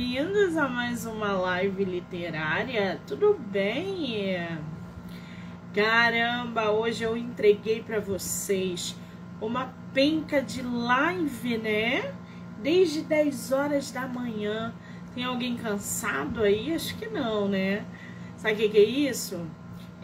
bem-vindos a mais uma live literária. Tudo bem? Caramba, hoje eu entreguei para vocês uma penca de live, né? Desde 10 horas da manhã. Tem alguém cansado aí? Acho que não, né? Sabe o que, que é isso?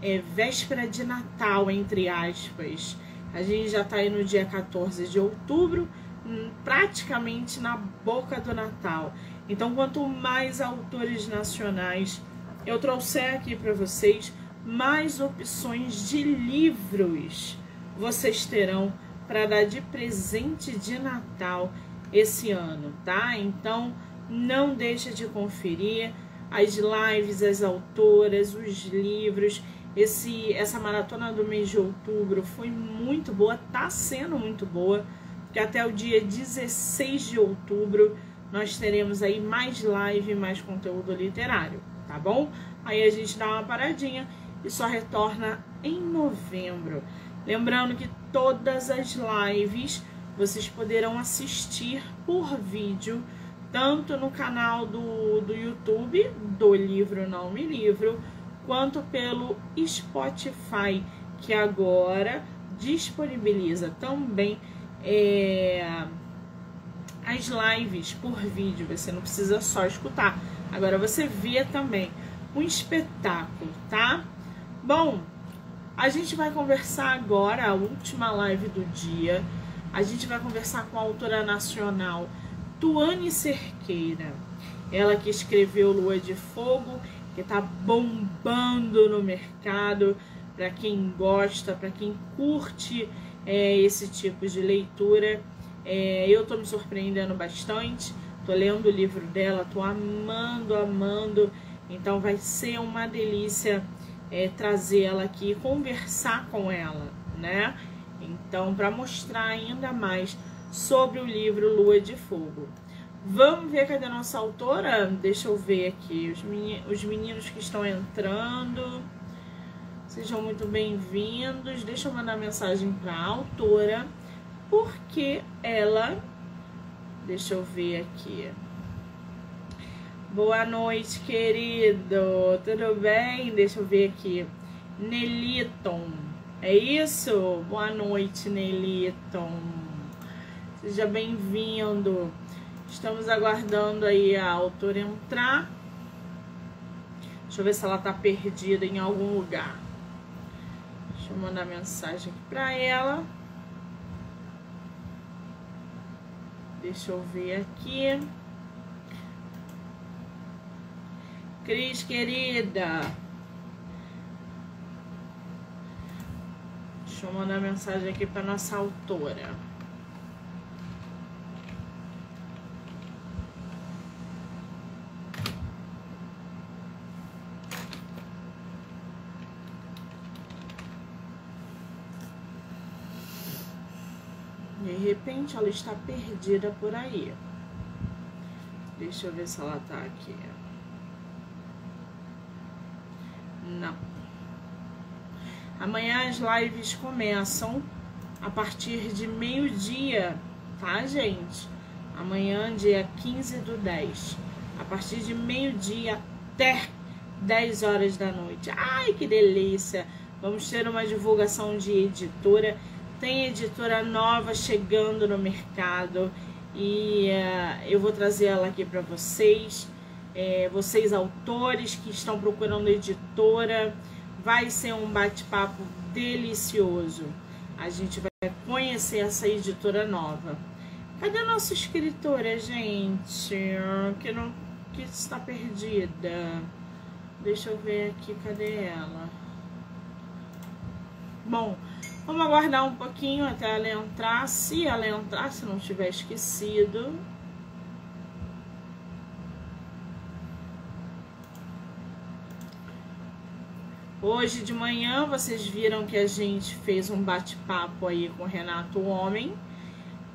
É véspera de Natal, entre aspas. A gente já tá aí no dia 14 de outubro Hum, praticamente na boca do Natal. Então, quanto mais autores nacionais eu trouxer aqui para vocês, mais opções de livros vocês terão para dar de presente de Natal esse ano, tá? Então, não deixa de conferir as lives, as autoras, os livros. Esse essa maratona do mês de outubro foi muito boa, tá sendo muito boa que até o dia 16 de outubro nós teremos aí mais live, mais conteúdo literário, tá bom? Aí a gente dá uma paradinha e só retorna em novembro. Lembrando que todas as lives vocês poderão assistir por vídeo, tanto no canal do, do YouTube, do Livro Não Me Livro, quanto pelo Spotify, que agora disponibiliza também é, as lives por vídeo. Você não precisa só escutar. Agora você vê também um espetáculo, tá? Bom, a gente vai conversar agora, a última live do dia. A gente vai conversar com a autora nacional Tuane Cerqueira. Ela que escreveu Lua de Fogo, que tá bombando no mercado para quem gosta, para quem curte é, esse tipo de leitura. É, eu estou me surpreendendo bastante, estou lendo o livro dela, estou amando, amando. Então vai ser uma delícia é, trazer ela aqui, conversar com ela, né? Então, para mostrar ainda mais sobre o livro Lua de Fogo. Vamos ver cadê a nossa autora? Deixa eu ver aqui os meninos, os meninos que estão entrando. Sejam muito bem-vindos. Deixa eu mandar mensagem para a autora, porque ela. Deixa eu ver aqui. Boa noite, querido. Tudo bem? Deixa eu ver aqui. Neliton. É isso? Boa noite, Neliton. Seja bem-vindo. Estamos aguardando aí a autora entrar. Deixa eu ver se ela tá perdida em algum lugar. Deixa eu mandar mensagem aqui pra ela. Deixa eu ver aqui. Cris, querida. Deixa eu mandar mensagem aqui para nossa autora. Repente ela está perdida por aí. Deixa eu ver se ela tá aqui. Não. Amanhã as lives começam a partir de meio-dia, tá, gente? Amanhã, dia 15 do 10. A partir de meio-dia até 10 horas da noite. Ai, que delícia! Vamos ter uma divulgação de editora tem editora nova chegando no mercado e uh, eu vou trazer ela aqui para vocês. É, vocês autores que estão procurando editora, vai ser um bate-papo delicioso. A gente vai conhecer essa editora nova. Cadê a nossa escritora, gente? Que não que está perdida. Deixa eu ver aqui, cadê ela? Bom, Vamos aguardar um pouquinho até ela entrar. Se ela entrar, se não tiver esquecido. Hoje de manhã vocês viram que a gente fez um bate-papo aí com o Renato Homem,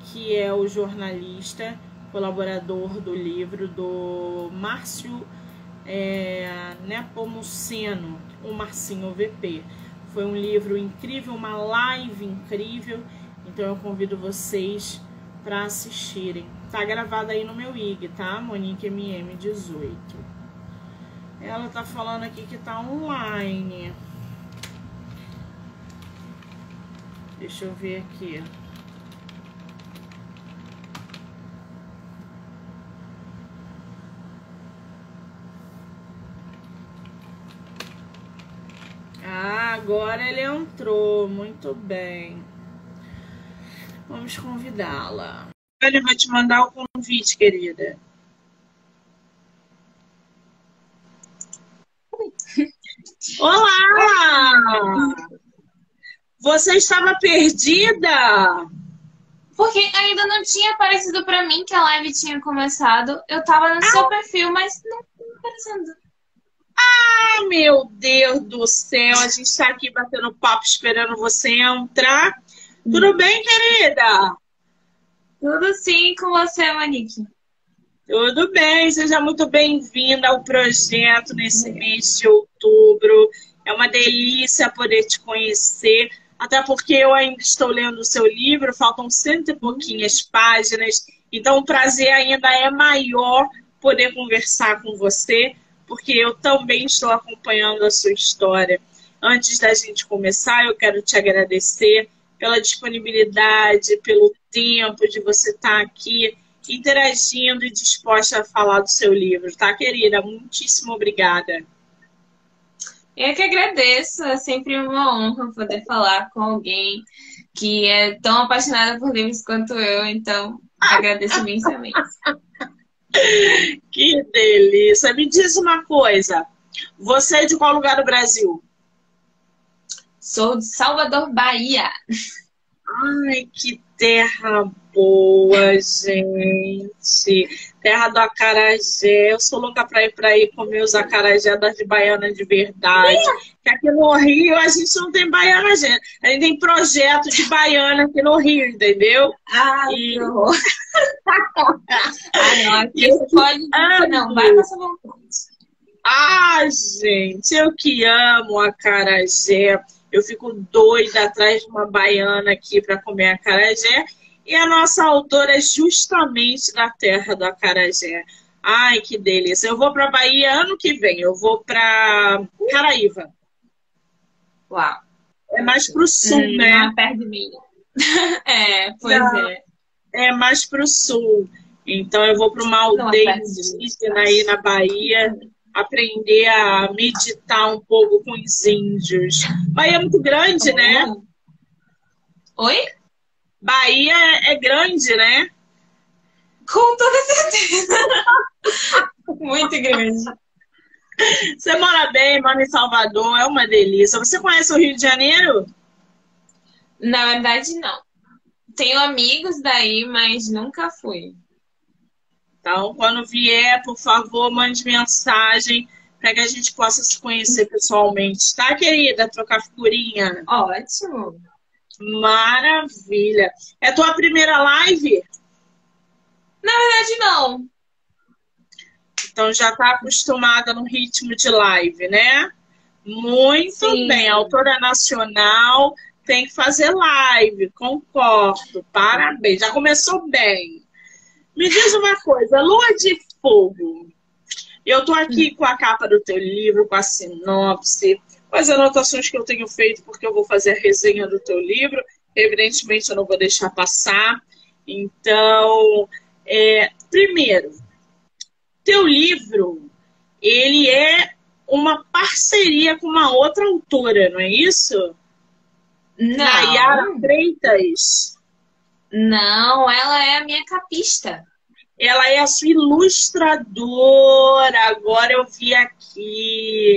que é o jornalista, colaborador do livro do Márcio é, Nepomuceno, o Marcinho VP. Foi um livro incrível, uma live incrível. Então eu convido vocês para assistirem, tá gravada aí no meu IG, tá? Monique MM18. Ela tá falando aqui que tá online. Deixa eu ver aqui. Ah, agora ele entrou. Muito bem. Vamos convidá-la. Ele vai te mandar o convite, querida. Olá! Você estava perdida? Porque ainda não tinha aparecido para mim que a live tinha começado. Eu tava no ah. seu perfil, mas não estava aparecendo. Ah, meu Deus do céu! A gente está aqui batendo papo esperando você entrar. Tudo bem, querida? Tudo sim com você, Monique. Tudo bem, seja muito bem-vinda ao projeto nesse mês de outubro. É uma delícia poder te conhecer, até porque eu ainda estou lendo o seu livro, faltam cento e pouquinhas páginas, então o prazer ainda é maior poder conversar com você, porque eu também estou acompanhando a sua história. Antes da gente começar, eu quero te agradecer pela disponibilidade, pelo tempo de você estar aqui interagindo e disposta a falar do seu livro, tá, querida? Muitíssimo obrigada. Eu que agradeço, é sempre uma honra poder falar com alguém que é tão apaixonada por livros quanto eu, então agradeço imensamente. que delícia! Me diz uma coisa, você é de qual lugar do Brasil? Sou de Salvador, Bahia. Ai, que terra boa, gente. Terra do acarajé. Eu sou louca pra ir pra aí comer os acarajé das de baiana de verdade. Que aqui no Rio a gente não tem baiana, gente. A gente tem projeto de baiana aqui no Rio, entendeu? Ah, e... ah não. Aqui você pode. Ah, não, vai passar vontade. Ah, gente, eu que amo acarajé. Eu fico doida atrás de uma baiana aqui para comer acarajé. E a nossa autora é justamente da terra do acarajé. Ai, que delícia. Eu vou para Bahia ano que vem. Eu vou para Caraíva. Uau. É mais pro sul, hum, né? Perto de mim. é, pois não, é. É mais pro sul. Então eu vou para uma aldeia indígena aí na Bahia aprender a meditar um pouco com os índios. Bahia é muito grande, né? Oi? Bahia é grande, né? Com toda certeza. muito grande. Você mora bem, mora em Salvador, é uma delícia. Você conhece o Rio de Janeiro? Na verdade, não. Tenho amigos daí, mas nunca fui. Então, quando vier, por favor, mande mensagem para que a gente possa se conhecer pessoalmente, tá, querida? Trocar figurinha. Ótimo. Maravilha. É tua primeira live? Na verdade, não. Então já está acostumada no ritmo de live, né? Muito Sim. bem. Autora nacional tem que fazer live, concordo. Parabéns. Já começou bem. Me diz uma coisa, Lua de Fogo. Eu tô aqui com a capa do teu livro, com a sinopse, com as anotações que eu tenho feito, porque eu vou fazer a resenha do teu livro. Evidentemente, eu não vou deixar passar. Então, é, primeiro, teu livro, ele é uma parceria com uma outra autora, não é isso? Não. Nayara Freitas. Não, ela é a minha capista. Ela é a sua ilustradora. Agora eu vi aqui.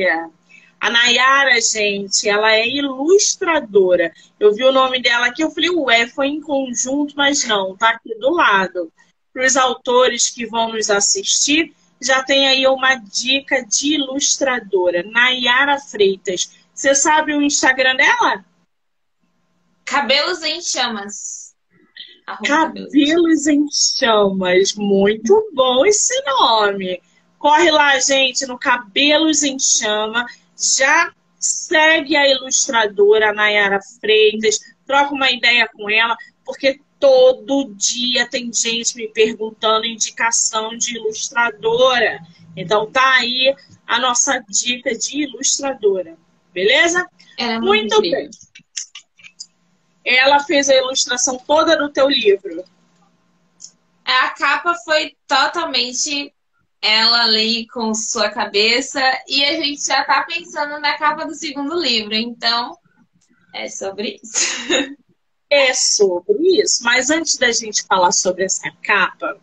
A Nayara, gente, ela é ilustradora. Eu vi o nome dela aqui, eu falei, ué, foi em conjunto, mas não, tá aqui do lado. Para os autores que vão nos assistir, já tem aí uma dica de ilustradora. Nayara Freitas. Você sabe o Instagram dela? Cabelos em Chamas. Cabelos em Chamas. Muito bom esse nome. Corre lá, gente, no Cabelos em Chama. Já segue a ilustradora Nayara Freitas. Troca uma ideia com ela, porque todo dia tem gente me perguntando indicação de ilustradora. Então tá aí a nossa dica de ilustradora. Beleza? É muito, muito bem. Ela fez a ilustração toda do teu livro. A capa foi totalmente ela ali com sua cabeça e a gente já tá pensando na capa do segundo livro, então é sobre isso. É sobre isso, mas antes da gente falar sobre essa capa,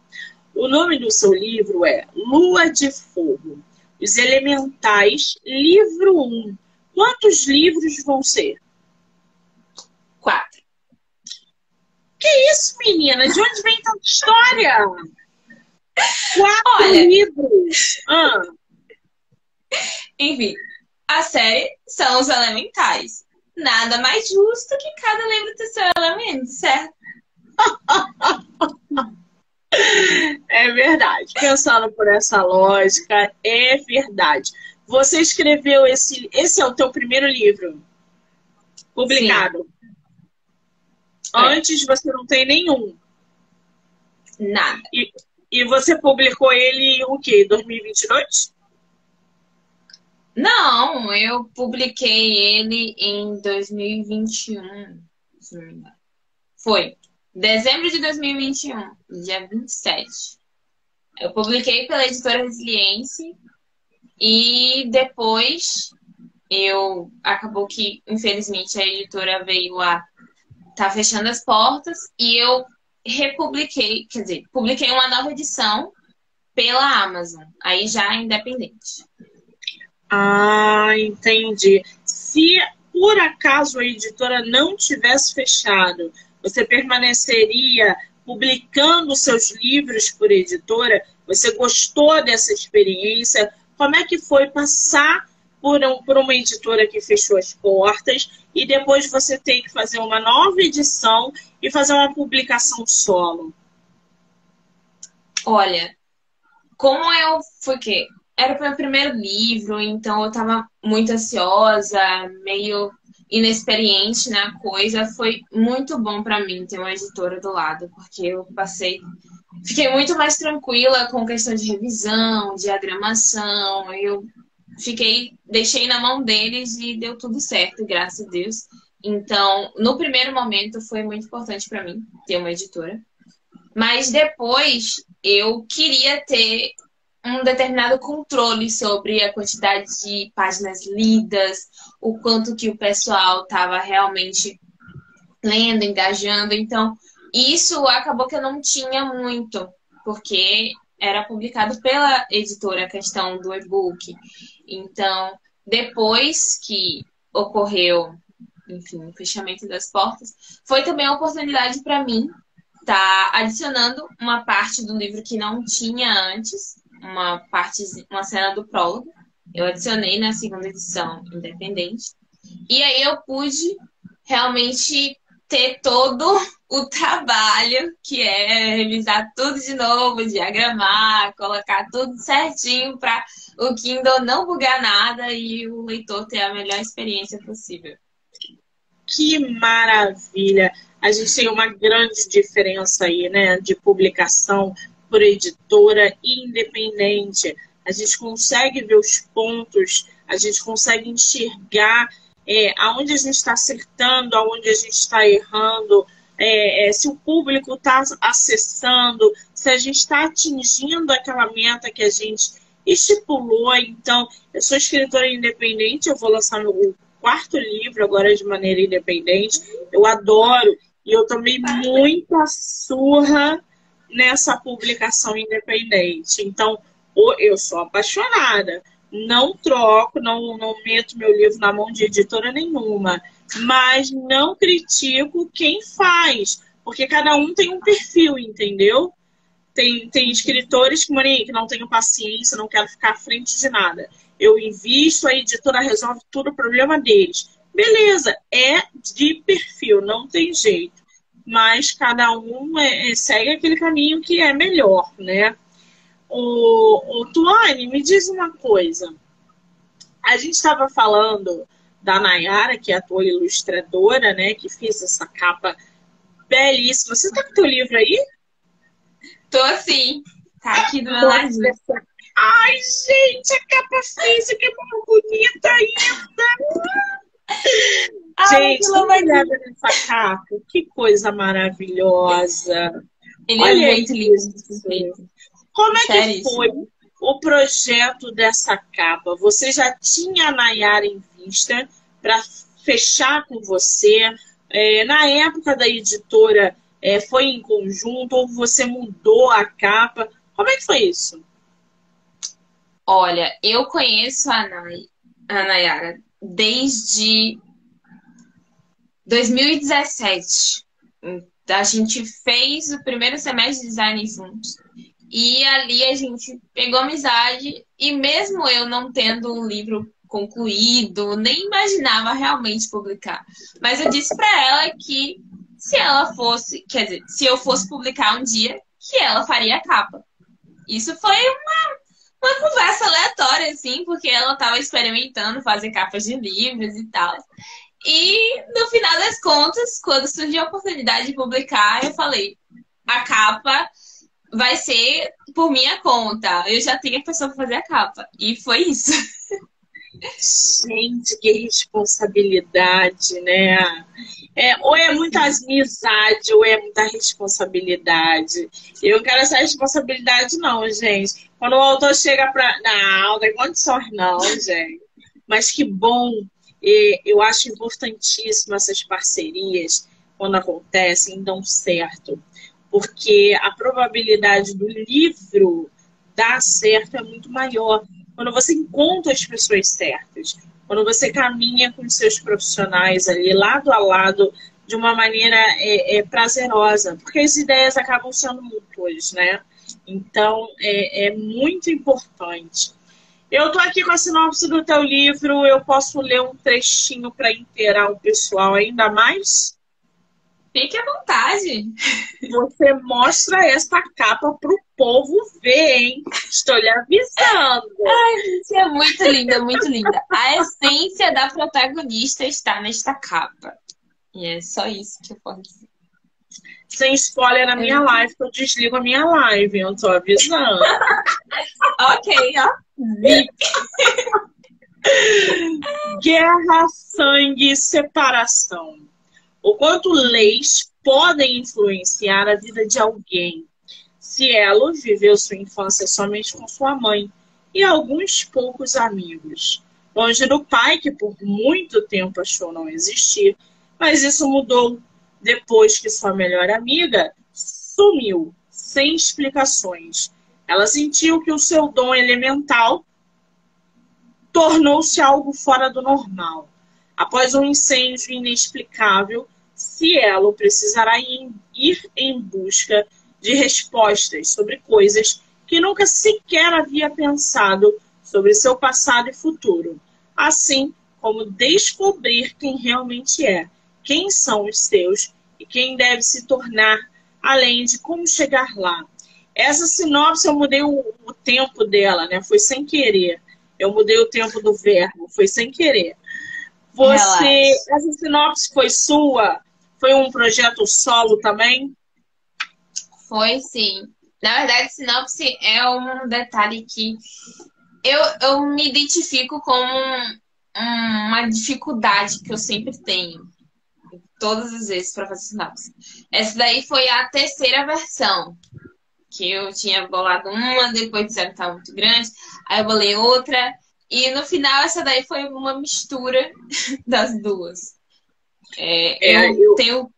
o nome do seu livro é Lua de Fogo, Os Elementais, livro 1. Quantos livros vão ser? Quatro. Que isso, menina? De onde vem tanta história? Quatro Olha, livros. Ah. Enfim, a série são os elementais. Nada mais justo que cada livro ter seu elemento, certo? É verdade. Pensando por essa lógica, é verdade. Você escreveu esse. Esse é o teu primeiro livro publicado. Sim. Antes você não tem nenhum. Nada. E, e você publicou ele o quê? 2022? Não, eu publiquei ele em 2021. Foi. Dezembro de 2021, dia 27. Eu publiquei pela editora Resiliência e depois eu acabou que, infelizmente, a editora veio a tá fechando as portas e eu republiquei, quer dizer, publiquei uma nova edição pela Amazon, aí já independente. Ah, entendi. Se por acaso a editora não tivesse fechado, você permaneceria publicando seus livros por editora? Você gostou dessa experiência? Como é que foi passar por, um, por uma editora que fechou as portas e depois você tem que fazer uma nova edição e fazer uma publicação solo? Olha, como eu fui que era o meu primeiro livro, então eu estava muito ansiosa, meio inexperiente na coisa, foi muito bom para mim ter uma editora do lado, porque eu passei fiquei muito mais tranquila com questão de revisão, diagramação, eu fiquei, deixei na mão deles e deu tudo certo, graças a Deus. Então, no primeiro momento foi muito importante para mim ter uma editora. Mas depois eu queria ter um determinado controle sobre a quantidade de páginas lidas, o quanto que o pessoal estava realmente lendo, engajando. Então, isso acabou que eu não tinha muito, porque era publicado pela editora a questão do e-book. Então, depois que ocorreu, enfim, o fechamento das portas, foi também a oportunidade para mim estar tá adicionando uma parte do livro que não tinha antes, uma parte, uma cena do prólogo. Eu adicionei na segunda edição independente. E aí eu pude realmente ter todo o trabalho que é revisar tudo de novo, diagramar, colocar tudo certinho para o Kindle não bugar nada e o leitor ter a melhor experiência possível. Que maravilha! A gente tem uma grande diferença aí, né, de publicação por editora independente. A gente consegue ver os pontos, a gente consegue enxergar é, aonde a gente está acertando, aonde a gente está errando, é, é, se o público está acessando, se a gente está atingindo aquela meta que a gente estipulou. Então, eu sou escritora independente, eu vou lançar meu quarto livro agora de maneira independente. Eu adoro e eu tomei muita surra nessa publicação independente. Então, eu sou apaixonada não troco, não, não meto meu livro na mão de editora nenhuma, mas não critico quem faz, porque cada um tem um perfil, entendeu? Tem, tem escritores que, não tenho paciência, não quero ficar à frente de nada. Eu invisto, a editora resolve tudo o problema deles. Beleza, é de perfil, não tem jeito. Mas cada um é, é segue aquele caminho que é melhor, né? O, o Tuane, me diz uma coisa. A gente estava falando da Nayara, que é a tua ilustradora, né? Que fez essa capa belíssima. Você tá com o teu livro aí? Tô sim. Tá aqui do meu ladinho. Ai, gente, a capa física é muito bonita ainda. Ai, gente, não vai dar nessa capa. Que coisa maravilhosa. Ele é Olha é muito lindo. Como é que foi o projeto dessa capa? Você já tinha a Nayara em vista para fechar com você? É, na época da editora, é, foi em conjunto ou você mudou a capa? Como é que foi isso? Olha, eu conheço a, Nay, a Nayara desde 2017. A gente fez o primeiro semestre de design juntos. E ali a gente pegou amizade. E mesmo eu não tendo um livro concluído, nem imaginava realmente publicar. Mas eu disse para ela que se ela fosse, quer dizer, se eu fosse publicar um dia, que ela faria a capa. Isso foi uma, uma conversa aleatória, assim, porque ela estava experimentando fazer capas de livros e tal. E no final das contas, quando surgiu a oportunidade de publicar, eu falei: a capa vai ser por minha conta. Eu já tenho a pessoa para fazer a capa. E foi isso. Gente, que responsabilidade, né? É, ou é muita amizade, ou é muita responsabilidade. Eu não quero essa responsabilidade, não, gente. Quando o autor chega para. Não, não tem condições, não, gente. Mas que bom. Eu acho importantíssimo essas parcerias, quando acontecem, dão certo. Porque a probabilidade do livro dar certo é muito maior quando você encontra as pessoas certas, quando você caminha com seus profissionais ali lado a lado de uma maneira é, é, prazerosa, porque as ideias acabam sendo mútuas, né? Então é, é muito importante. Eu estou aqui com a sinopse do teu livro, eu posso ler um trechinho para inteirar o pessoal ainda mais? Fique à vontade. Você mostra essa capa pro povo ver, hein? Estou lhe avisando. Ai, gente, é muito linda, muito linda. A essência da protagonista está nesta capa. E é só isso que eu posso dizer. Sem spoiler na minha live, que eu desligo a minha live, eu tô avisando. ok, ó. VIP. Guerra, sangue, separação o quanto leis podem influenciar a vida de alguém. Cielo viveu sua infância somente com sua mãe e alguns poucos amigos, longe do pai, que por muito tempo achou não existir, mas isso mudou depois que sua melhor amiga sumiu, sem explicações. Ela sentiu que o seu dom elemental tornou-se algo fora do normal. Após um incêndio inexplicável, Cielo precisará ir em busca de respostas sobre coisas que nunca sequer havia pensado sobre seu passado e futuro, assim como descobrir quem realmente é, quem são os seus e quem deve se tornar, além de como chegar lá. Essa sinopse eu mudei o, tempo dela, né? Foi sem querer. Eu mudei o tempo do verbo, foi sem querer. Você, Relaxa. essa sinopse foi sua? Foi um projeto solo também? Foi sim. Na verdade, sinopse é um detalhe que eu, eu me identifico com uma dificuldade que eu sempre tenho. Todas as vezes para fazer sinopse. Essa daí foi a terceira versão. Que eu tinha bolado uma, depois disseram que estava muito grande. Aí eu bolei outra. E no final, essa daí foi uma mistura das duas. É, é, eu, eu, tenho.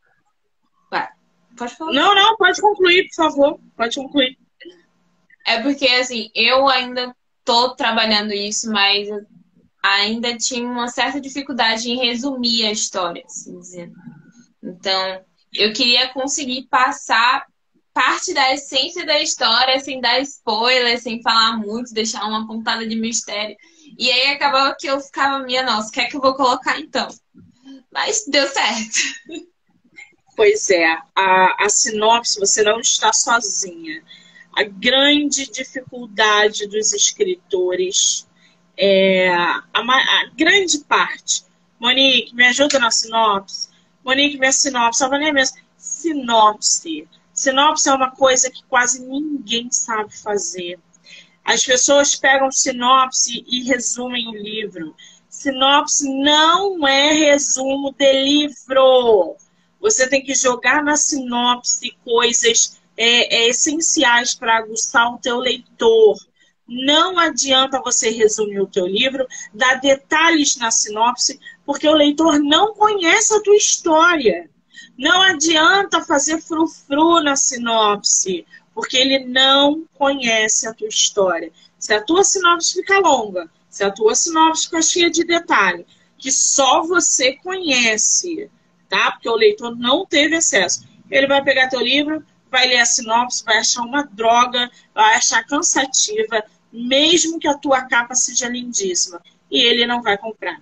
Vai, pode falar. Não, não, pode concluir, por favor. Pode concluir. É porque, assim, eu ainda tô trabalhando isso, mas ainda tinha uma certa dificuldade em resumir a história, assim dizendo. Então, eu queria conseguir passar parte da essência da história sem dar spoiler, sem falar muito, deixar uma pontada de mistério. E aí acabava que eu ficava, minha nossa, o que é que eu vou colocar então? Mas deu certo. Pois é, a, a sinopse, você não está sozinha. A grande dificuldade dos escritores é a, a grande parte. Monique, me ajuda na sinopse. Monique, minha sinopse, a Vânia mesmo sinopse. Sinopse é uma coisa que quase ninguém sabe fazer. As pessoas pegam sinopse e resumem o livro. Sinopse não é resumo de livro. Você tem que jogar na sinopse coisas é, é, essenciais para aguçar o teu leitor. Não adianta você resumir o teu livro, dar detalhes na sinopse, porque o leitor não conhece a tua história. Não adianta fazer frufru na sinopse, porque ele não conhece a tua história. Se a tua sinopse fica longa, se a tua sinopse fica cheia de detalhe, que só você conhece, tá? Porque o leitor não teve acesso. Ele vai pegar teu livro, vai ler a sinopse, vai achar uma droga, vai achar cansativa, mesmo que a tua capa seja lindíssima. E ele não vai comprar.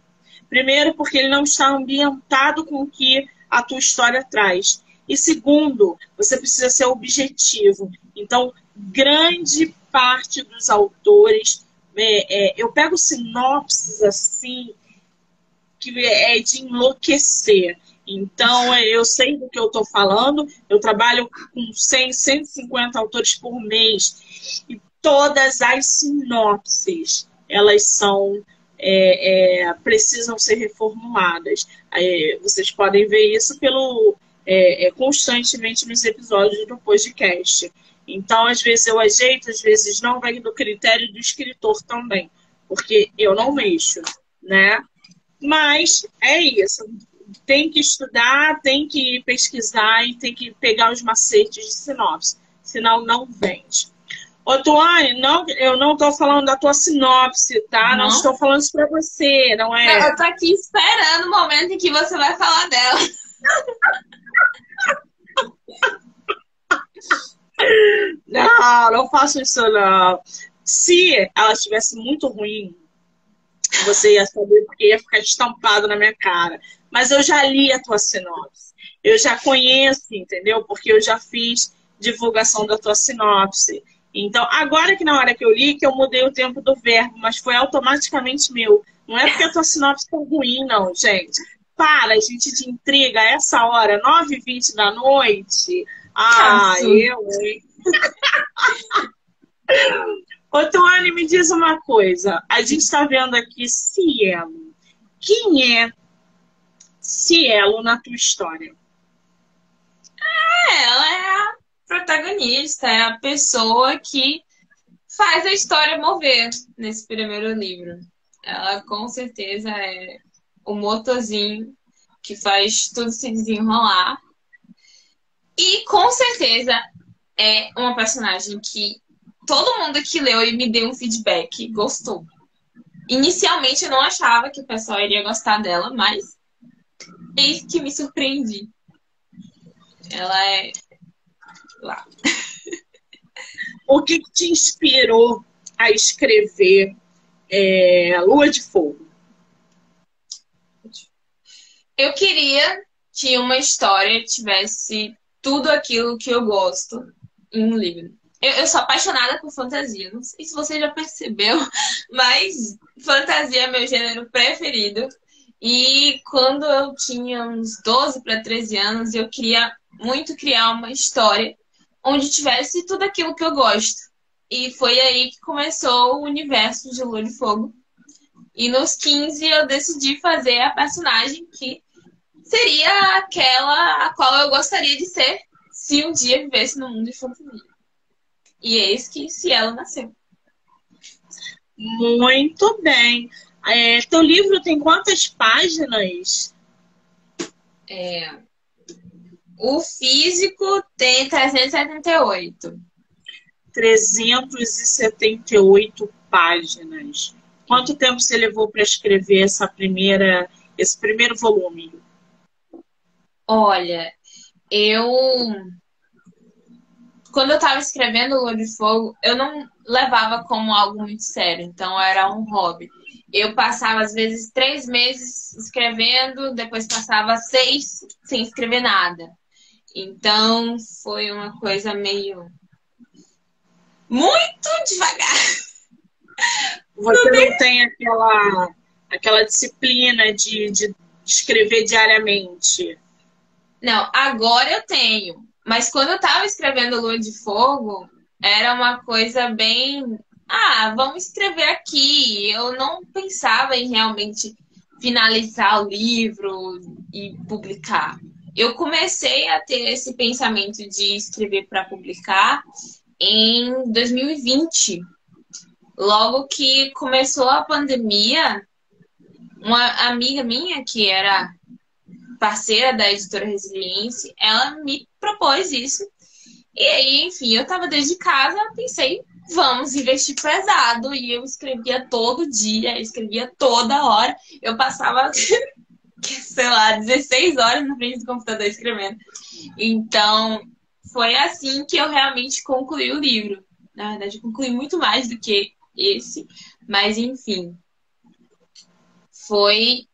Primeiro, porque ele não está ambientado com o que a tua história traz. E segundo, você precisa ser objetivo. Então, grande parte dos autores, é, é, eu pego sinopses assim, que é de enlouquecer. Então, eu sei do que eu estou falando, eu trabalho com 100, 150 autores por mês. E todas as sinopses, elas são é, é, precisam ser reformuladas. É, vocês podem ver isso pelo é, é, constantemente nos episódios do podcast. Então, às vezes eu ajeito, às vezes não, vai do critério do escritor também, porque eu não mexo, né? Mas é isso. Tem que estudar, tem que pesquisar e tem que pegar os macetes de sinopse, senão não vende. Ô, Tuane, não, eu não estou falando da tua sinopse, tá? Não, não estou falando isso para você, não é? Eu tô aqui esperando o momento em que você vai falar dela. Não, não faço isso não. Se ela estivesse muito ruim, você ia saber porque ia ficar estampado na minha cara. Mas eu já li a tua sinopse. Eu já conheço, entendeu? Porque eu já fiz divulgação da tua sinopse. Então, agora que na hora que eu li, que eu mudei o tempo do verbo, mas foi automaticamente meu. Não é porque a tua sinopse tá ruim, não, gente. Para, gente de intriga, essa hora, 9h20 da noite. Ah, eu, hein? Ô, Tuane, me diz uma coisa. A gente está vendo aqui Cielo. Quem é Cielo na tua história? É, ela é a protagonista, é a pessoa que faz a história mover nesse primeiro livro. Ela com certeza é o motorzinho que faz tudo se desenrolar. E com certeza é uma personagem que todo mundo que leu e me deu um feedback gostou. Inicialmente eu não achava que o pessoal iria gostar dela, mas eis que me surpreendi. Ela é lá. o que, que, te inspirou a escrever é, Lua de Fogo? Eu queria que uma história tivesse tudo aquilo que eu gosto em um livro. Eu, eu, sou apaixonada por fantasia. Não sei se você já percebeu, mas fantasia é meu gênero preferido. E quando eu tinha uns 12 para 13 anos, eu queria muito criar uma história onde tivesse tudo aquilo que eu gosto. E foi aí que começou o universo de Lua de Fogo. E nos 15 eu decidi fazer a personagem que seria aquela a qual eu gostaria de ser se um dia vivesse no mundo de fantasia. E eis que Cielo nasceu. Muito bem. É, teu livro tem quantas páginas? É, o físico tem 378. 378 páginas. Quanto tempo você levou para escrever essa primeira, esse primeiro volume? Olha, eu quando eu estava escrevendo Lua de Fogo, eu não levava como algo muito sério, então era um hobby. Eu passava, às vezes, três meses escrevendo, depois passava seis sem escrever nada. Então, foi uma coisa meio. muito devagar. Você não tem aquela, aquela disciplina de, de escrever diariamente? Não, agora eu tenho. Mas quando eu tava escrevendo Lua de Fogo, era uma coisa bem. Ah, vamos escrever aqui. Eu não pensava em realmente finalizar o livro e publicar. Eu comecei a ter esse pensamento de escrever para publicar em 2020. Logo que começou a pandemia, uma amiga minha que era parceira da editora Resiliência, ela me propôs isso. E aí, enfim, eu tava desde casa, pensei, vamos investir pesado. E eu escrevia todo dia, escrevia toda hora. Eu passava, sei lá, 16 horas na frente do computador escrevendo. Então, foi assim que eu realmente concluí o livro. Na verdade, concluí muito mais do que esse, mas enfim. Foi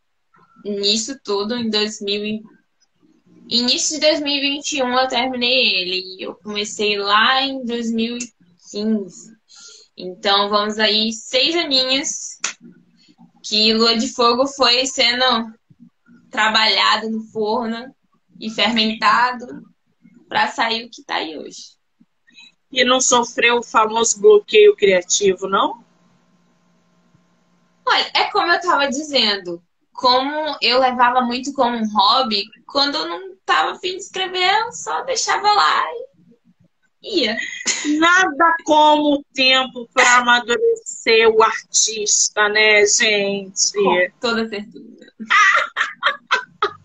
nisso tudo, em 2000 Início de 2021 eu terminei ele. Eu comecei lá em 2015. Então vamos aí seis aninhos que Lua de Fogo foi sendo trabalhado no forno e fermentado para sair o que está aí hoje. E não sofreu o famoso bloqueio criativo, não? Olha, é como eu estava dizendo, como eu levava muito como um hobby, quando eu não estava afim de escrever, eu só deixava lá e ia. Nada como o tempo para amadurecer o artista, né, gente? Com toda certeza.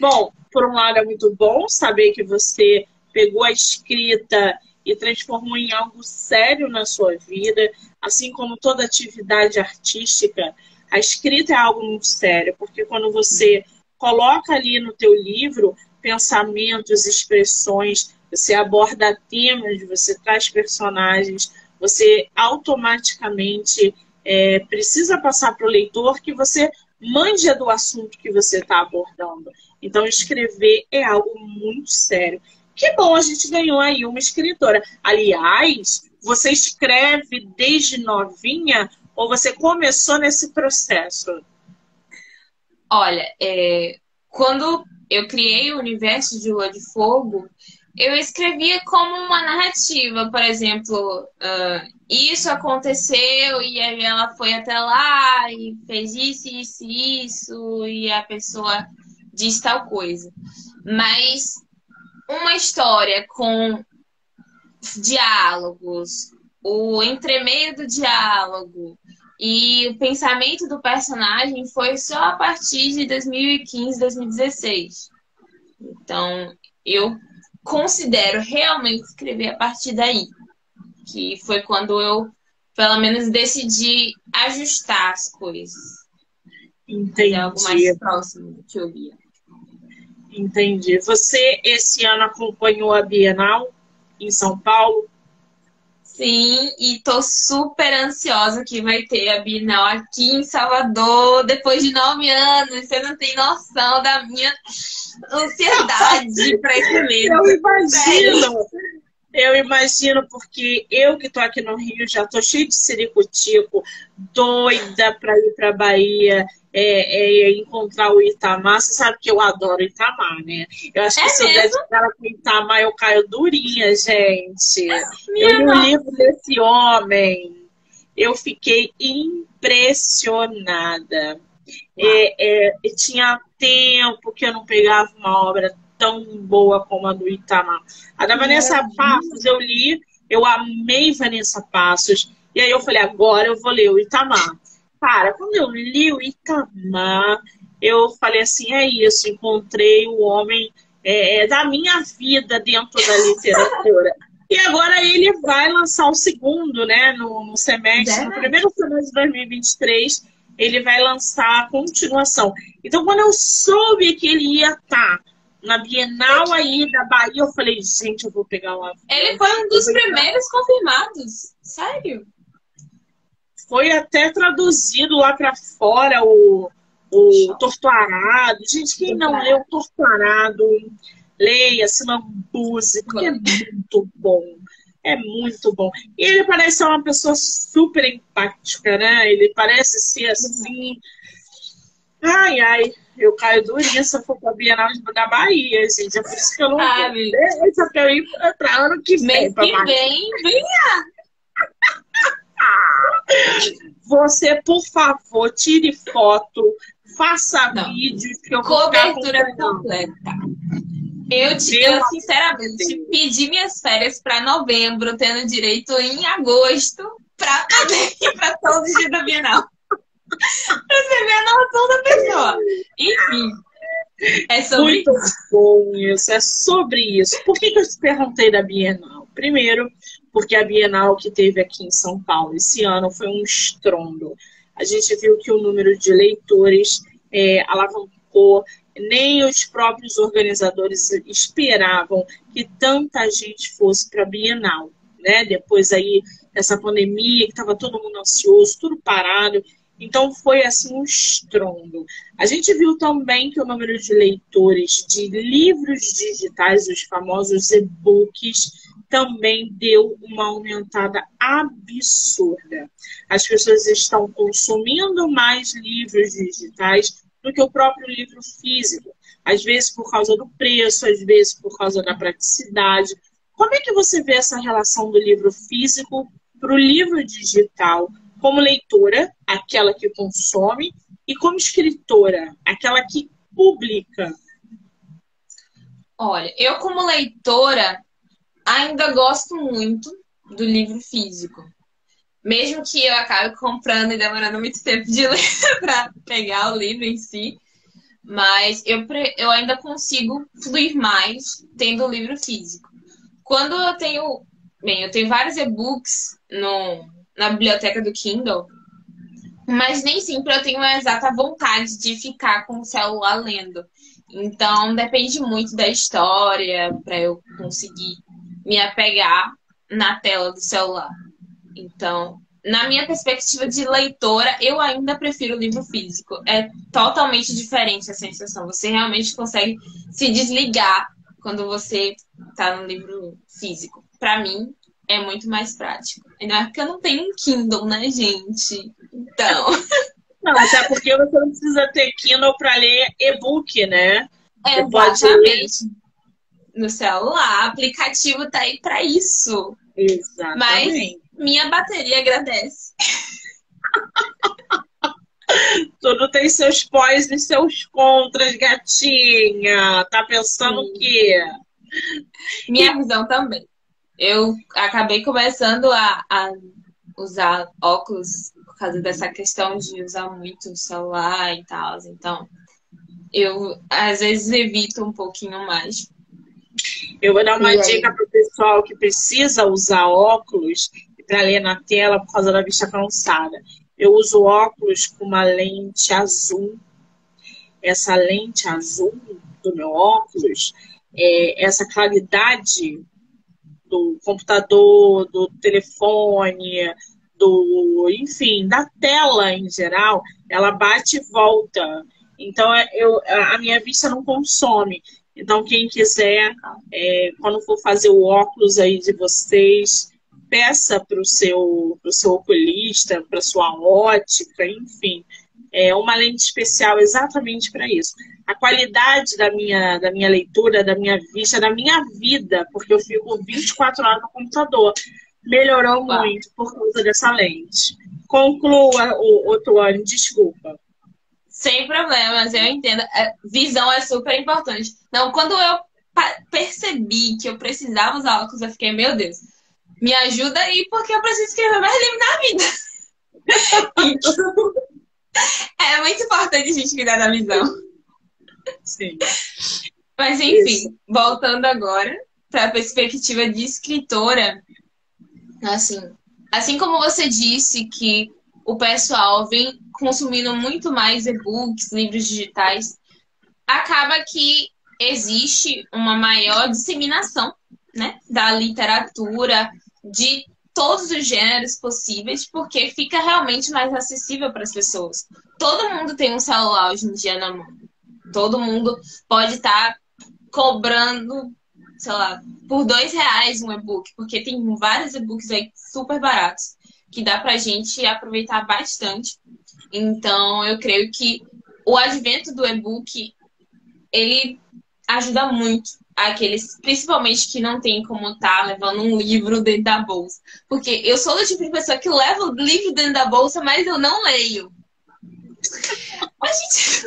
bom, por um lado é muito bom saber que você pegou a escrita e transformou em algo sério na sua vida, assim como toda atividade artística a escrita é algo muito sério, porque quando você coloca ali no teu livro pensamentos, expressões, você aborda temas, você traz personagens, você automaticamente é, precisa passar para o leitor que você manja do assunto que você está abordando. Então, escrever é algo muito sério. Que bom, a gente ganhou aí uma escritora. Aliás, você escreve desde novinha ou você começou nesse processo? Olha, é, quando eu criei o universo de Lua de Fogo, eu escrevia como uma narrativa, por exemplo, uh, isso aconteceu e aí ela foi até lá e fez isso, isso, isso, e a pessoa diz tal coisa. Mas uma história com diálogos, o entremeio do diálogo e o pensamento do personagem foi só a partir de 2015, 2016. Então, eu considero realmente escrever a partir daí, que foi quando eu, pelo menos, decidi ajustar as coisas. Entendi. algo mais próximo do que eu via. Entendi. Você esse ano acompanhou a Bienal em São Paulo? Sim, e tô super ansiosa que vai ter a Bienal aqui em Salvador depois de nove anos. Você não tem noção da minha ansiedade para esse livro. Eu imagino. Eu imagino, porque eu que tô aqui no Rio já tô cheio de ciricutico, doida para ir para Bahia é, é, encontrar o Itamar. Você sabe que eu adoro Itamar, né? Eu acho que é se mesmo? eu der de cara com Itamar, eu caio durinha, gente. Minha eu li o livro desse homem. Eu fiquei impressionada. É, é, tinha tempo que eu não pegava uma obra tão boa como a do Itamar. A da Vanessa Passos eu li, eu amei Vanessa Passos. E aí eu falei, agora eu vou ler o Itamar. Cara, quando eu li o Itamar, eu falei assim, é isso, encontrei o homem é, é da minha vida dentro da literatura. E agora ele vai lançar o segundo, né, no, no semestre, no primeiro semestre de 2023, ele vai lançar a continuação. Então, quando eu soube que ele ia estar tá na Bienal aí da Bahia, eu falei, gente, eu vou pegar uma. Ele foi um dos primeiros confirmados. Sério? Foi até traduzido lá para fora o, o Torturado. Gente, quem não leu Torturado, leia Sinambuse, porque é muito bom. É muito bom. E ele parece ser uma pessoa super empática, né? Ele parece ser assim. Ai, ai, eu caio durinha se eu for pra Bienal da Bahia, gente. É por isso que eu não ah, vou. Pra eu ir pra, pra ano que vem. Mês que vem, venha! Você, por favor, tire foto, faça não. vídeos que eu Cobertura completa. Eu, te, eu sinceramente Deus. pedi minhas férias para novembro, tendo direito em agosto para poder ir para todos os dias da Bienal. pra você ver a noção da pessoa. Enfim. É sobre Muito isso. bom isso, é sobre isso. Por que, que eu te perguntei da Bienal? Primeiro, porque a Bienal que teve aqui em São Paulo esse ano foi um estrondo. A gente viu que o número de leitores é, alavancou, nem os próprios organizadores esperavam que tanta gente fosse para a Bienal. Né? Depois aí dessa pandemia, que estava todo mundo ansioso, tudo parado. Então foi assim um estrondo. A gente viu também que o número de leitores de livros digitais, os famosos e-books, também deu uma aumentada absurda. As pessoas estão consumindo mais livros digitais do que o próprio livro físico. Às vezes por causa do preço, às vezes por causa da praticidade. Como é que você vê essa relação do livro físico para o livro digital? Como leitora, aquela que consome, e como escritora, aquela que publica? Olha, eu como leitora, ainda gosto muito do livro físico. Mesmo que eu acabe comprando e demorando muito tempo de ler para pegar o livro em si, mas eu, eu ainda consigo fluir mais tendo o livro físico. Quando eu tenho. Bem, eu tenho vários e-books no, na biblioteca do Kindle, mas nem sempre eu tenho a exata vontade de ficar com o celular lendo. Então depende muito da história para eu conseguir me apegar na tela do celular. Então, na minha perspectiva de leitora, eu ainda prefiro o livro físico. É totalmente diferente a sensação. Você realmente consegue se desligar quando você está no livro físico. Para mim, é muito mais prático. Ainda é porque eu não tenho um Kindle, né, gente? Então. Não, até porque você não precisa ter Kindle para ler e-book, né? Você Exatamente. Pode no celular. O aplicativo tá aí para isso. Exatamente. Mas minha bateria agradece. Tudo tem seus pós e seus contras, gatinha. Tá pensando o quê? Minha e... visão também. Eu acabei começando a, a usar óculos por causa dessa questão de usar muito o celular e tal. Então, eu às vezes evito um pouquinho mais. Eu vou dar uma dica para o pessoal que precisa usar óculos para ler na tela por causa da vista cansada. Eu uso óculos com uma lente azul. Essa lente azul do meu óculos, é, essa claridade do computador, do telefone, do, enfim, da tela em geral, ela bate e volta. Então eu, a minha vista não consome. Então, quem quiser, é, quando for fazer o óculos aí de vocês, peça para o seu, pro seu oculista, para sua ótica, enfim, é uma lente especial exatamente para isso. A qualidade da minha, da minha leitura, da minha vista, da minha vida, porque eu fico 24 horas no computador, melhorou muito por causa dessa lente. Conclua, o, o Tuane, desculpa. Sem problemas, eu entendo. É, visão é super importante. Não, quando eu percebi que eu precisava usar óculos, eu fiquei, meu Deus, me ajuda aí, porque eu preciso escrever mais livro na vida. é muito importante a gente cuidar da visão. Sim. Mas enfim, Isso. voltando agora para a perspectiva de escritora, assim, assim como você disse que o pessoal vem consumindo muito mais e-books, livros digitais, acaba que existe uma maior disseminação né, da literatura, de todos os gêneros possíveis, porque fica realmente mais acessível para as pessoas. Todo mundo tem um celular hoje em dia na mão. Todo mundo pode estar tá cobrando, sei lá, por dois reais um e-book, porque tem vários e-books aí super baratos que dá para a gente aproveitar bastante. Então, eu creio que o advento do e-book, ele ajuda muito aqueles, principalmente que não tem como estar tá levando um livro dentro da bolsa. Porque eu sou do tipo de pessoa que leva o livro dentro da bolsa, mas eu não leio. A gente.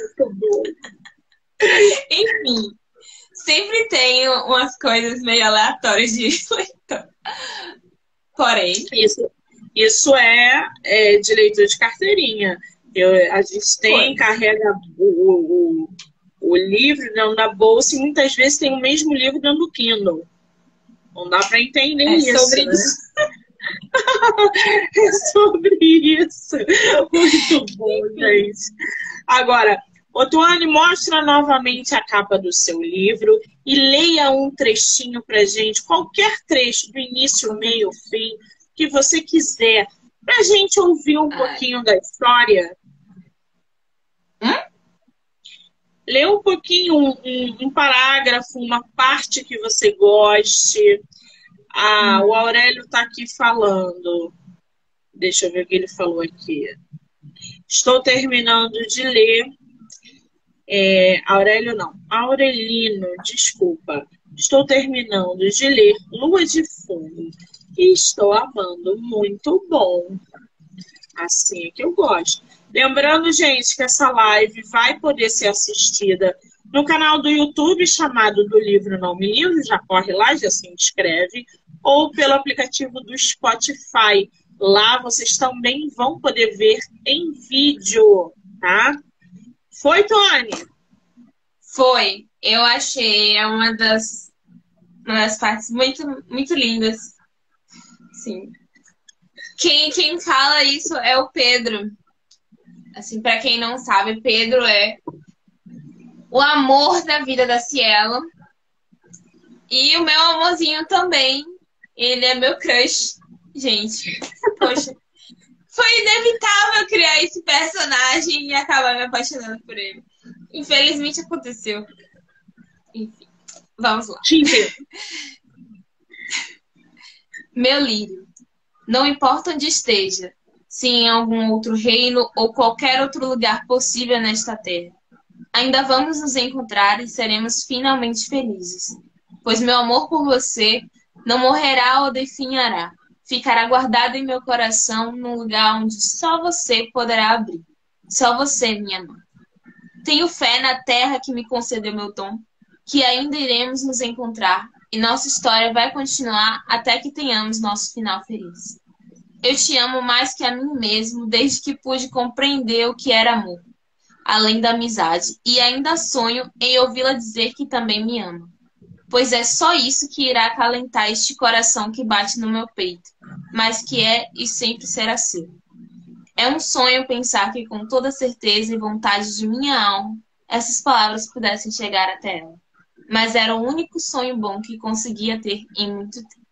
Enfim, sempre tem umas coisas meio aleatórias de leitor. Porém. Isso, isso é, é de leitura de carteirinha. Eu, a gente tem, carrega o, o, o livro dentro da bolsa e muitas vezes tem o mesmo livro dentro do Kindle. Não dá para entender é isso. Sobre né? isso. é sobre isso. Muito bom, gente. Agora, Otuane, mostra novamente a capa do seu livro e leia um trechinho pra gente, qualquer trecho, do início, meio, fim, que você quiser, pra gente ouvir um Ai. pouquinho da história. Hum? Lê um pouquinho, um, um, um, parágrafo, uma parte que você goste. Ah, hum. o Aurélio está aqui falando. Deixa eu ver o que ele falou aqui. Estou terminando de ler. É, Aurélio não, Aurelino, desculpa. Estou terminando de ler Lua de Fundo e estou amando. Muito bom. Assim é que eu gosto. Lembrando, gente, que essa live vai poder ser assistida no canal do YouTube chamado do Livro Não Me Livro, já corre lá, já se inscreve, ou pelo aplicativo do Spotify. Lá vocês também vão poder ver em vídeo, tá? Foi, Tony? Foi. Eu achei é uma das, uma das partes muito, muito lindas. Sim. Quem, quem fala isso é o Pedro. Assim, para quem não sabe, Pedro é o amor da vida da Cielo. E o meu amorzinho também. Ele é meu crush. Gente, poxa. Foi inevitável criar esse personagem e acabar me apaixonando por ele. Infelizmente aconteceu. Enfim, vamos lá. meu lírio. Não importa onde esteja, se em algum outro reino ou qualquer outro lugar possível nesta terra. Ainda vamos nos encontrar e seremos finalmente felizes, pois meu amor por você não morrerá ou definhará, ficará guardado em meu coração num lugar onde só você poderá abrir. Só você, minha mãe. Tenho fé na terra que me concedeu meu dom, que ainda iremos nos encontrar e nossa história vai continuar até que tenhamos nosso final feliz. Eu te amo mais que a mim mesmo desde que pude compreender o que era amor, além da amizade, e ainda sonho em ouvi-la dizer que também me ama. Pois é só isso que irá acalentar este coração que bate no meu peito, mas que é e sempre será seu. É um sonho pensar que, com toda certeza e vontade de minha alma, essas palavras pudessem chegar até ela. Mas era o único sonho bom que conseguia ter em muito tempo.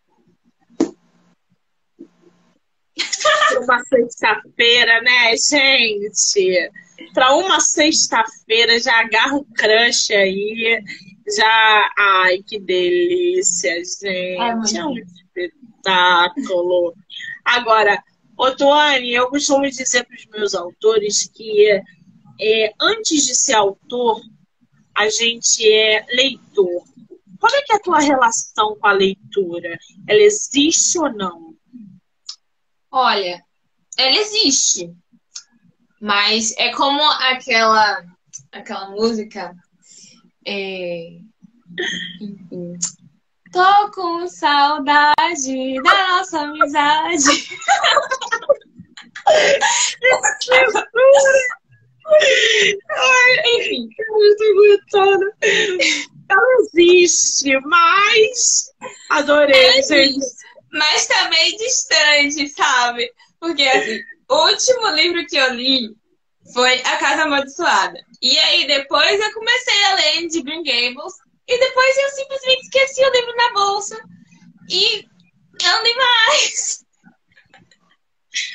Uma sexta-feira, né, gente? Para uma sexta-feira já agarra o crush aí, já. Ai, que delícia, gente! É, é um espetáculo. Agora, Otuane, eu costumo dizer para os meus autores que é, antes de ser autor, a gente é leitor. Como é que é a tua relação com a leitura? Ela existe ou não? Olha, ela existe. Mas é como aquela aquela música. É... Enfim. Tô com saudade da nossa amizade. Enfim, eu tô aguentando. Ela existe, mas adorei, gente mas também distante, sabe? Porque, assim, o último livro que eu li foi A Casa Amaldiçoada. E aí, depois eu comecei a ler de Green Gables. E depois eu simplesmente esqueci o livro na bolsa. E eu não li mais.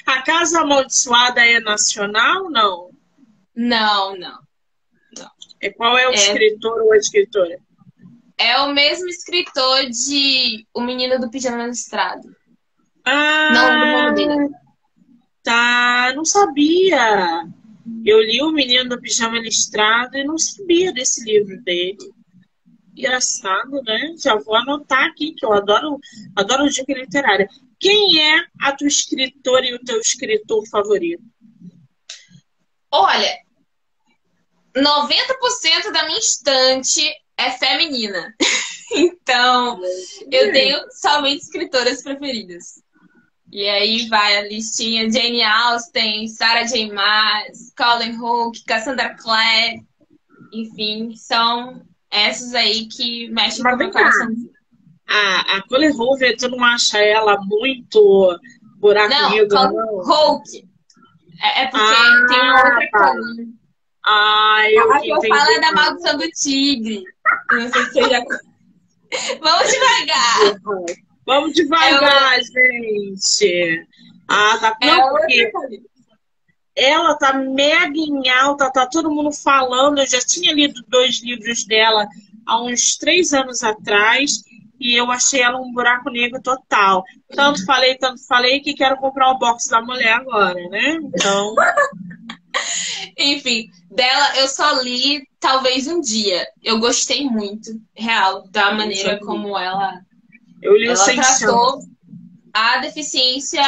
A Casa Amaldiçoada é nacional não? Não, não. não. E qual é o é... escritor ou a escritora? É o mesmo escritor de O Menino do Pijama Listrado. Ah, não, do nome. Tá, não sabia. Eu li O Menino do Pijama Listrado e não sabia desse livro dele. Engraçado, né? Já vou anotar aqui, que eu adoro, adoro dica literária. Quem é a tua escritora e o teu escritor favorito? Olha, 90% da minha estante é feminina. então, eu tenho somente escritoras preferidas. E aí vai a listinha Jane Austen, Sarah J. Maas, Colin Hook, Cassandra Clare. Enfim, são essas aí que mexem com o meu coração. A, a Colin Hoover, tu não acha ela muito buraco não? Não, Hulk. É, é porque ah, tem uma outra tá. Ai, eu a que eu falo é da maldição do tigre. Não sei se você já... Vamos devagar. Vamos devagar, é gente. Ah, tá. É não, porque ela tá mega em alta, tá todo mundo falando. Eu já tinha lido dois livros dela há uns três anos atrás e eu achei ela um buraco negro total. Tanto falei, tanto falei que quero comprar o box da mulher agora, né? Então. Enfim, dela eu só li talvez um dia. Eu gostei muito, real, da maneira como ela, eu li ela tratou a deficiência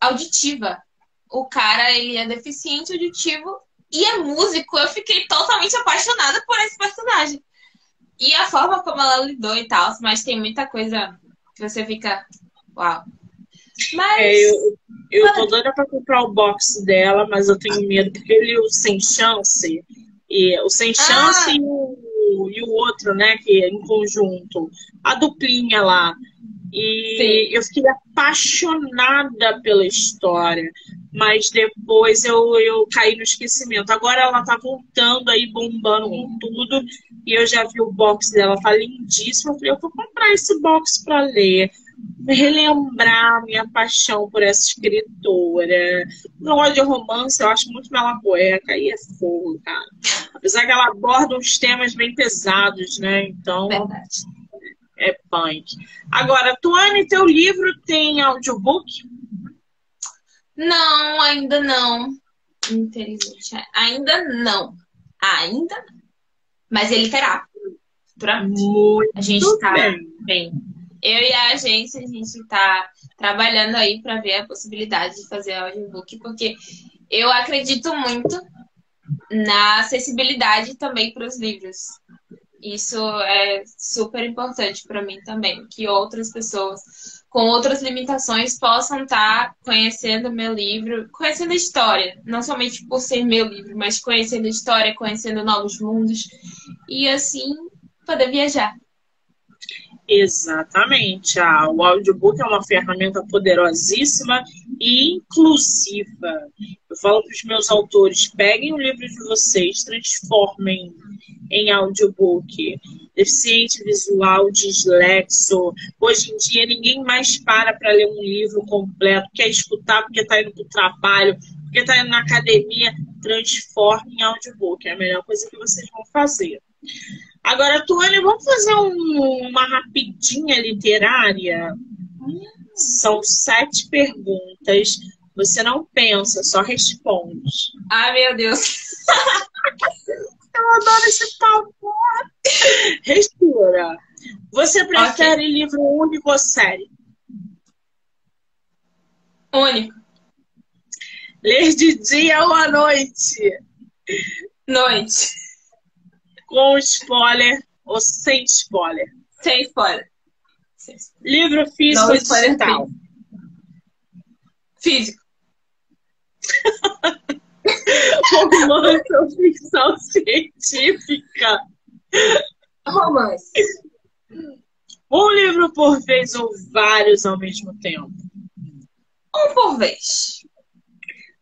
auditiva. O cara, ele é deficiente auditivo e é músico. Eu fiquei totalmente apaixonada por esse personagem. E a forma como ela lidou e tal, mas tem muita coisa que você fica. Uau. Mas. É, eu, eu tô doida pra comprar o box dela, mas eu tenho medo, porque eu li o Sem Chance. E o Sem Chance ah. e, o, e o outro, né? Que é em conjunto. A duplinha lá. E Sim. eu fiquei apaixonada pela história. Mas depois eu, eu caí no esquecimento. Agora ela tá voltando aí, bombando com tudo. E eu já vi o box dela, tá lindíssimo. Eu falei, eu vou comprar esse box para ler relembrar minha paixão por essa escritora. Não gosto de romance, eu acho muito melacueca e é fogo, cara. Apesar que ela aborda uns temas bem pesados, né? Então. Verdade. É punk. Agora, Tuane, teu livro tem audiobook? Não, ainda não. Infelizmente. Ainda não. Ainda não. Mas ele terá. Futuramente. Muito a gente tá bem. bem eu e a agência, a gente está trabalhando aí para ver a possibilidade de fazer audiobook, porque eu acredito muito na acessibilidade também para os livros. Isso é super importante para mim também, que outras pessoas com outras limitações possam estar tá conhecendo meu livro, conhecendo a história, não somente por ser meu livro, mas conhecendo a história, conhecendo novos mundos e assim poder viajar. Exatamente. Ah, o audiobook é uma ferramenta poderosíssima e inclusiva. Eu falo para os meus autores: peguem o livro de vocês, transformem em audiobook. Deficiente visual, dislexo. Hoje em dia, ninguém mais para para ler um livro completo, quer escutar porque está indo para o trabalho, porque está indo na academia. Transforme em audiobook. É a melhor coisa que vocês vão fazer. Agora, Tuane, vamos fazer um, uma rapidinha literária? São sete perguntas. Você não pensa, só responde. Ai, meu Deus. Eu adoro esse papo. Respira. Você prefere okay. livro único ou série? Único. Ler de dia ou à noite? Noite. Com spoiler ou sem spoiler? Sem spoiler. Livro físico ou digital? Físico. Romance ou ficção científica? Romance. Um livro por vez ou vários ao mesmo tempo? Um por vez.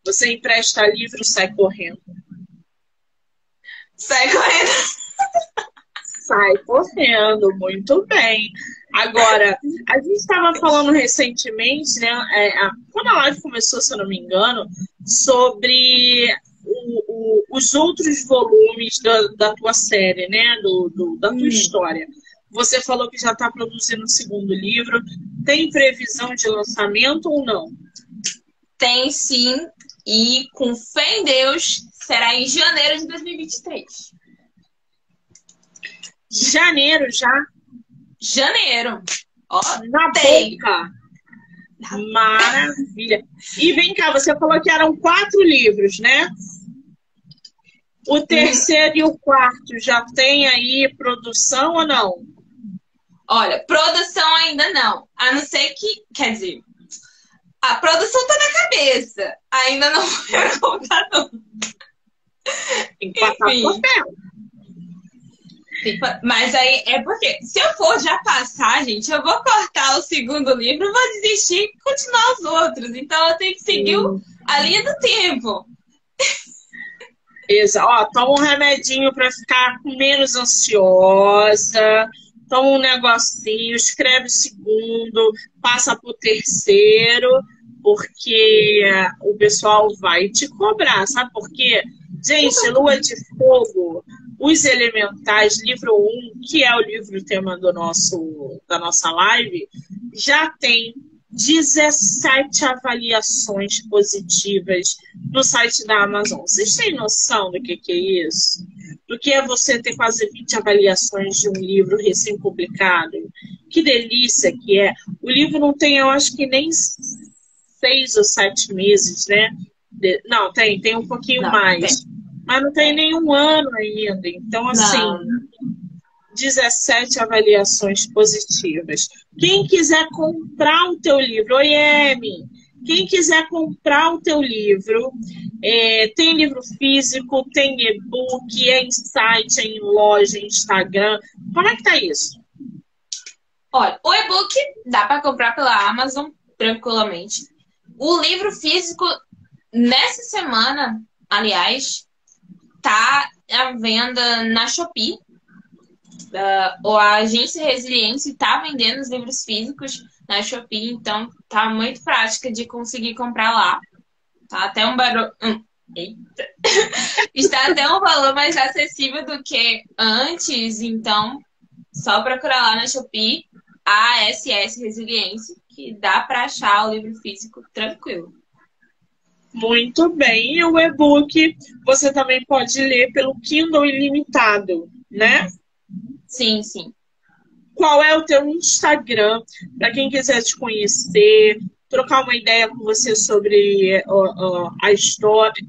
Você empresta livro e sai correndo? Sai correndo. Sai correndo, muito bem. Agora, a gente estava falando recentemente, né? É, quando a live começou, se eu não me engano, sobre o, o, os outros volumes da, da, tua série, né? Do, do da tua hum. história. Você falou que já está produzindo o segundo livro. Tem previsão de lançamento ou não? Tem sim. E com fé em Deus, será em janeiro de 2023. Janeiro já? Janeiro. Ó, Na tem. boca. Maravilha. E vem cá, você falou que eram quatro livros, né? O terceiro e o quarto já tem aí produção ou não? Olha, produção ainda não. A não ser que, quer dizer, a produção tá na cabeça. Ainda não foi no computador. Tem que passar Enfim. papel. Tem pa- Mas aí é porque, se eu for já passar, gente, eu vou cortar o segundo livro, vou desistir e continuar os outros. Então eu tenho que seguir o- a linha do tempo. Exa ó, toma um remedinho para ficar menos ansiosa. Toma um negocinho, escreve o segundo, passa pro terceiro, porque o pessoal vai te cobrar, sabe por quê? Gente, Lua de Fogo, os Elementais, livro 1, que é o livro tema do nosso, da nossa live, já tem 17 avaliações positivas no site da Amazon. Vocês têm noção do que, que é isso? Do que é você ter quase 20 avaliações de um livro recém-publicado? Que delícia que é! O livro não tem, eu acho que nem seis ou sete meses, né? De- Não, tem, tem um pouquinho Não, mais. Mas não tem nenhum ano ainda. Então, assim, Não. 17 avaliações positivas. Quem quiser comprar o teu livro, oi, Emi. Quem quiser comprar o teu livro, é, tem livro físico, tem e-book, é em site, é em loja, em Instagram. Como é que tá isso? Olha, o e-book dá para comprar pela Amazon tranquilamente. O livro físico, nessa semana, aliás, tá à venda na Shopee. Ah, ou a agência Resiliência está vendendo os livros físicos na Shopee, então tá muito prática de conseguir comprar lá. Tá até um barulho. Eita! Está até um valor mais acessível do que antes, então só procurar lá na Shopee a SS Resiliência, que dá para achar o livro físico tranquilo. Muito bem. E o e-book você também pode ler pelo Kindle Ilimitado, né? Sim, sim. Qual é o teu Instagram para quem quiser te conhecer, trocar uma ideia com você sobre ó, ó, a história.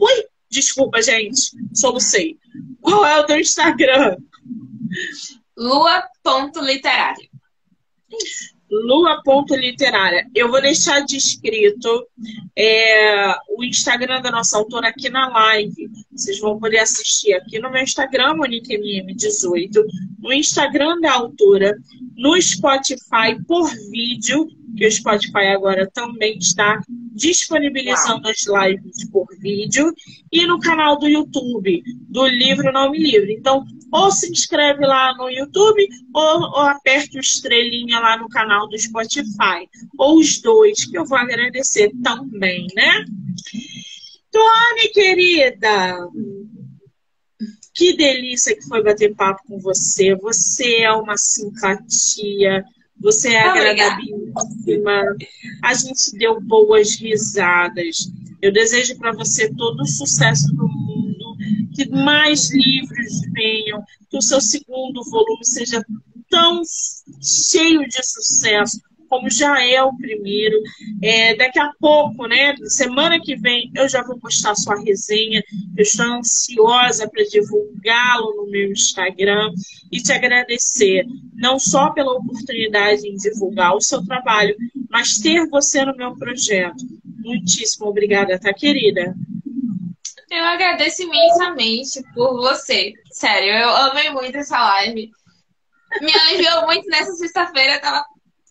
Ui, desculpa, gente, solucei. Qual é o teu Instagram? Lua.literário. Lua.literária. Eu vou deixar descrito é, o Instagram da nossa autora aqui na live. Vocês vão poder assistir aqui no meu Instagram, MoniqueMM18, no Instagram da autora, no Spotify por vídeo, que o Spotify agora também está disponibilizando as lives por vídeo, e no canal do YouTube, do Livro Não Me Livre. Então, ou se inscreve lá no YouTube, ou, ou aperta o estrelinha lá no canal do Spotify. Ou os dois, que eu vou agradecer também, né? Tony, querida! Que delícia que foi bater papo com você. Você é uma simpatia. Você é Obrigada. agradabilíssima. A gente deu boas risadas. Eu desejo para você todo o sucesso do mundo, que mais livros venham, que o seu segundo volume seja tão cheio de sucesso como já é o primeiro. É, daqui a pouco, né? Semana que vem, eu já vou postar sua resenha. Eu estou ansiosa para divulgá-lo no meu Instagram e te agradecer, não só pela oportunidade em divulgar o seu trabalho, mas ter você no meu projeto. Muitíssimo obrigada, tá, querida? Eu agradeço imensamente por você. Sério, eu amei muito essa live. Me aliviou muito nessa sexta-feira. Tava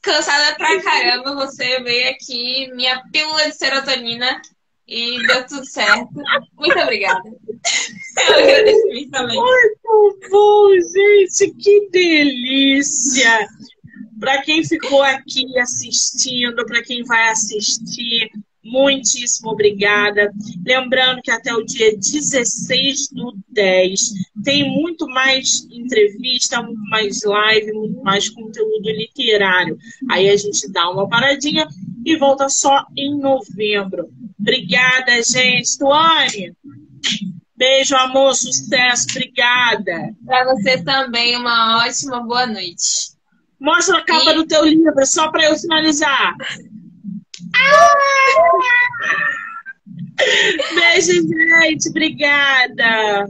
cansada pra caramba. Você veio aqui, minha pílula de serotonina, e deu tudo certo. Muito obrigada. Eu agradeço imensamente. Muito bom, gente, que delícia! Para quem ficou aqui assistindo, para quem vai assistir, muitíssimo obrigada. Lembrando que até o dia 16 do 10 tem muito mais entrevista, muito mais live, muito mais conteúdo literário. Aí a gente dá uma paradinha e volta só em novembro. Obrigada, gente. Tuane, beijo, amor, sucesso. Obrigada. Para você também, uma ótima boa noite. Mostra a capa e... do teu livro, só para eu finalizar. Beijo, gente. Obrigada.